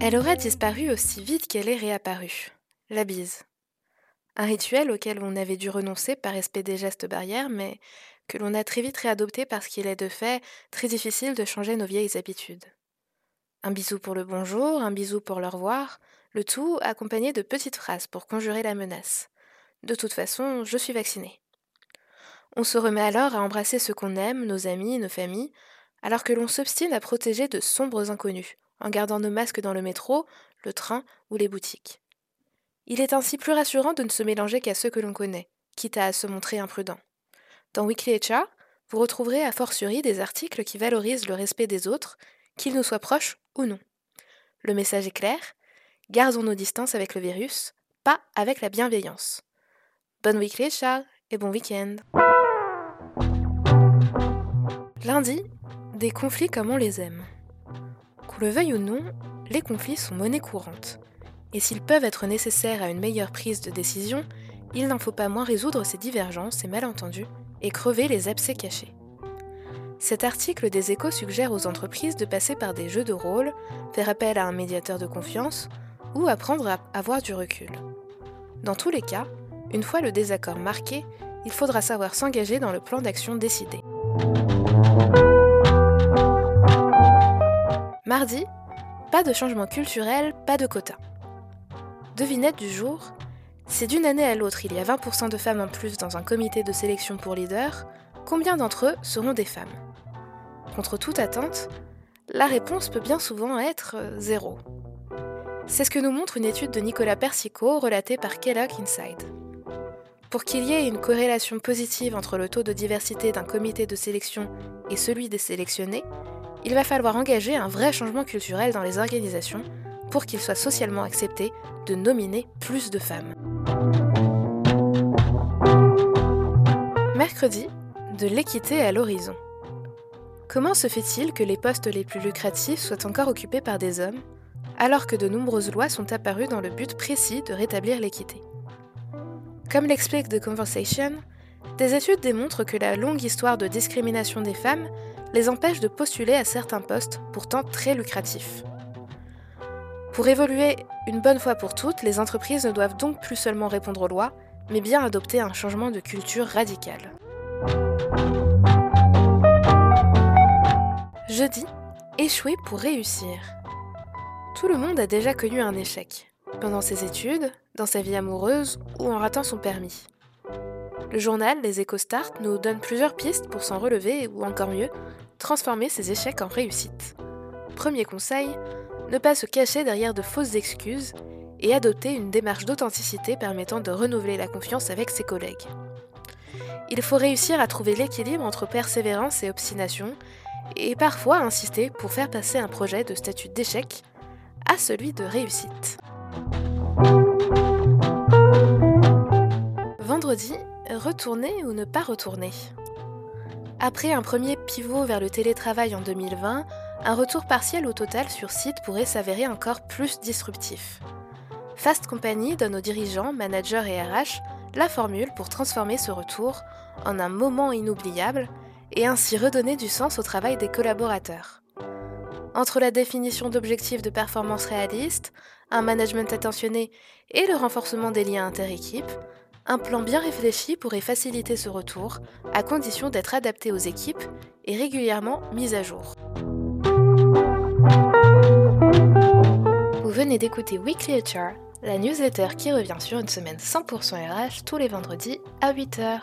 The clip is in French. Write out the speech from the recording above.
Elle aurait disparu aussi vite qu'elle est réapparue. La bise. Un rituel auquel on avait dû renoncer par respect des gestes barrières, mais que l'on a très vite réadopté parce qu'il est de fait très difficile de changer nos vieilles habitudes. Un bisou pour le bonjour, un bisou pour le revoir, le tout accompagné de petites phrases pour conjurer la menace. De toute façon, je suis vaccinée. On se remet alors à embrasser ceux qu'on aime, nos amis, nos familles, alors que l'on s'obstine à protéger de sombres inconnus, en gardant nos masques dans le métro, le train ou les boutiques. Il est ainsi plus rassurant de ne se mélanger qu'à ceux que l'on connaît, quitte à se montrer imprudent. Dans Weekly HR, vous retrouverez à fortiori des articles qui valorisent le respect des autres, qu'ils nous soient proches ou non. Le message est clair, gardons nos distances avec le virus, pas avec la bienveillance. Bonne Weekly HR et bon week-end. Lundi, des conflits comme on les aime. Qu'on le veuille ou non, les conflits sont monnaie courante et s'ils peuvent être nécessaires à une meilleure prise de décision, il n'en faut pas moins résoudre ces divergences et malentendus et crever les abcès cachés. Cet article des échos suggère aux entreprises de passer par des jeux de rôle, faire appel à un médiateur de confiance ou apprendre à avoir du recul. Dans tous les cas, une fois le désaccord marqué, il faudra savoir s'engager dans le plan d'action décidé. Mardi, pas de changement culturel, pas de quota. Devinette du jour, si d'une année à l'autre il y a 20% de femmes en plus dans un comité de sélection pour leader, combien d'entre eux seront des femmes? Contre toute attente, la réponse peut bien souvent être euh, zéro. C'est ce que nous montre une étude de Nicolas Persico relatée par Kellogg Inside. Pour qu'il y ait une corrélation positive entre le taux de diversité d'un comité de sélection et celui des sélectionnés, il va falloir engager un vrai changement culturel dans les organisations pour qu'il soit socialement accepté de nominer plus de femmes. Mercredi, de l'équité à l'horizon. Comment se fait-il que les postes les plus lucratifs soient encore occupés par des hommes, alors que de nombreuses lois sont apparues dans le but précis de rétablir l'équité? Comme l'explique The Conversation, des études démontrent que la longue histoire de discrimination des femmes les empêche de postuler à certains postes pourtant très lucratifs. Pour évoluer une bonne fois pour toutes, les entreprises ne doivent donc plus seulement répondre aux lois, mais bien adopter un changement de culture radical. Jeudi, échouer pour réussir. Tout le monde a déjà connu un échec, pendant ses études, dans sa vie amoureuse ou en ratant son permis. Le journal Les EcoStart nous donne plusieurs pistes pour s'en relever ou encore mieux, transformer ses échecs en réussite. Premier conseil, ne pas se cacher derrière de fausses excuses et adopter une démarche d'authenticité permettant de renouveler la confiance avec ses collègues. Il faut réussir à trouver l'équilibre entre persévérance et obstination, et parfois insister pour faire passer un projet de statut d'échec à celui de réussite. Vendredi, retourner ou ne pas retourner Après un premier pivot vers le télétravail en 2020, un retour partiel au total sur site pourrait s'avérer encore plus disruptif. Fast Company donne aux dirigeants, managers et RH la formule pour transformer ce retour en un moment inoubliable et ainsi redonner du sens au travail des collaborateurs. Entre la définition d'objectifs de performance réalistes, un management attentionné et le renforcement des liens inter-équipes, un plan bien réfléchi pourrait faciliter ce retour, à condition d'être adapté aux équipes et régulièrement mis à jour. Vous venez d'écouter Weekly HR, la newsletter qui revient sur une semaine 100% RH tous les vendredis à 8h.